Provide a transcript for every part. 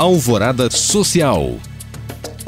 Alvorada Social.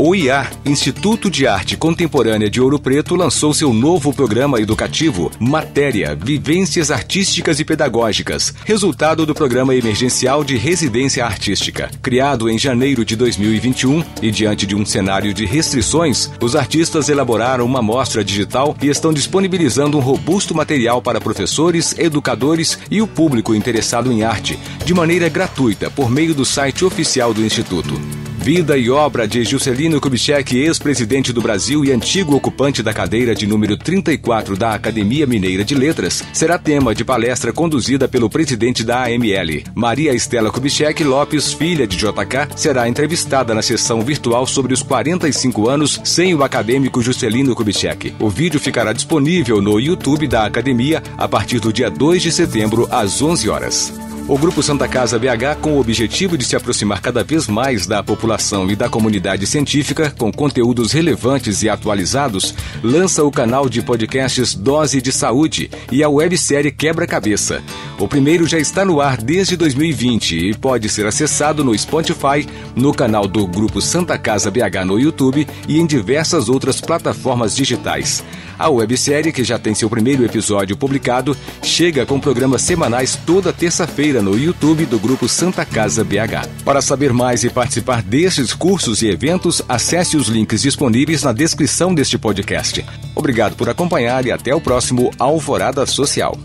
O IA, Instituto de Arte Contemporânea de Ouro Preto, lançou seu novo programa educativo Matéria, Vivências Artísticas e Pedagógicas, resultado do Programa Emergencial de Residência Artística. Criado em janeiro de 2021 e diante de um cenário de restrições, os artistas elaboraram uma amostra digital e estão disponibilizando um robusto material para professores, educadores e o público interessado em arte, de maneira gratuita por meio do site oficial do Instituto. Vida e obra de Juscelino Kubitschek, ex-presidente do Brasil e antigo ocupante da cadeira de número 34 da Academia Mineira de Letras, será tema de palestra conduzida pelo presidente da AML. Maria Estela Kubitschek Lopes, filha de JK, será entrevistada na sessão virtual sobre os 45 anos sem o acadêmico Juscelino Kubitschek. O vídeo ficará disponível no YouTube da Academia a partir do dia 2 de setembro, às 11 horas. O Grupo Santa Casa BH, com o objetivo de se aproximar cada vez mais da população e da comunidade científica, com conteúdos relevantes e atualizados, lança o canal de podcasts Dose de Saúde e a websérie Quebra-Cabeça. O primeiro já está no ar desde 2020 e pode ser acessado no Spotify, no canal do Grupo Santa Casa BH no YouTube e em diversas outras plataformas digitais. A websérie, que já tem seu primeiro episódio publicado, chega com programas semanais toda terça-feira no YouTube do Grupo Santa Casa BH. Para saber mais e participar destes cursos e eventos, acesse os links disponíveis na descrição deste podcast. Obrigado por acompanhar e até o próximo Alvorada Social.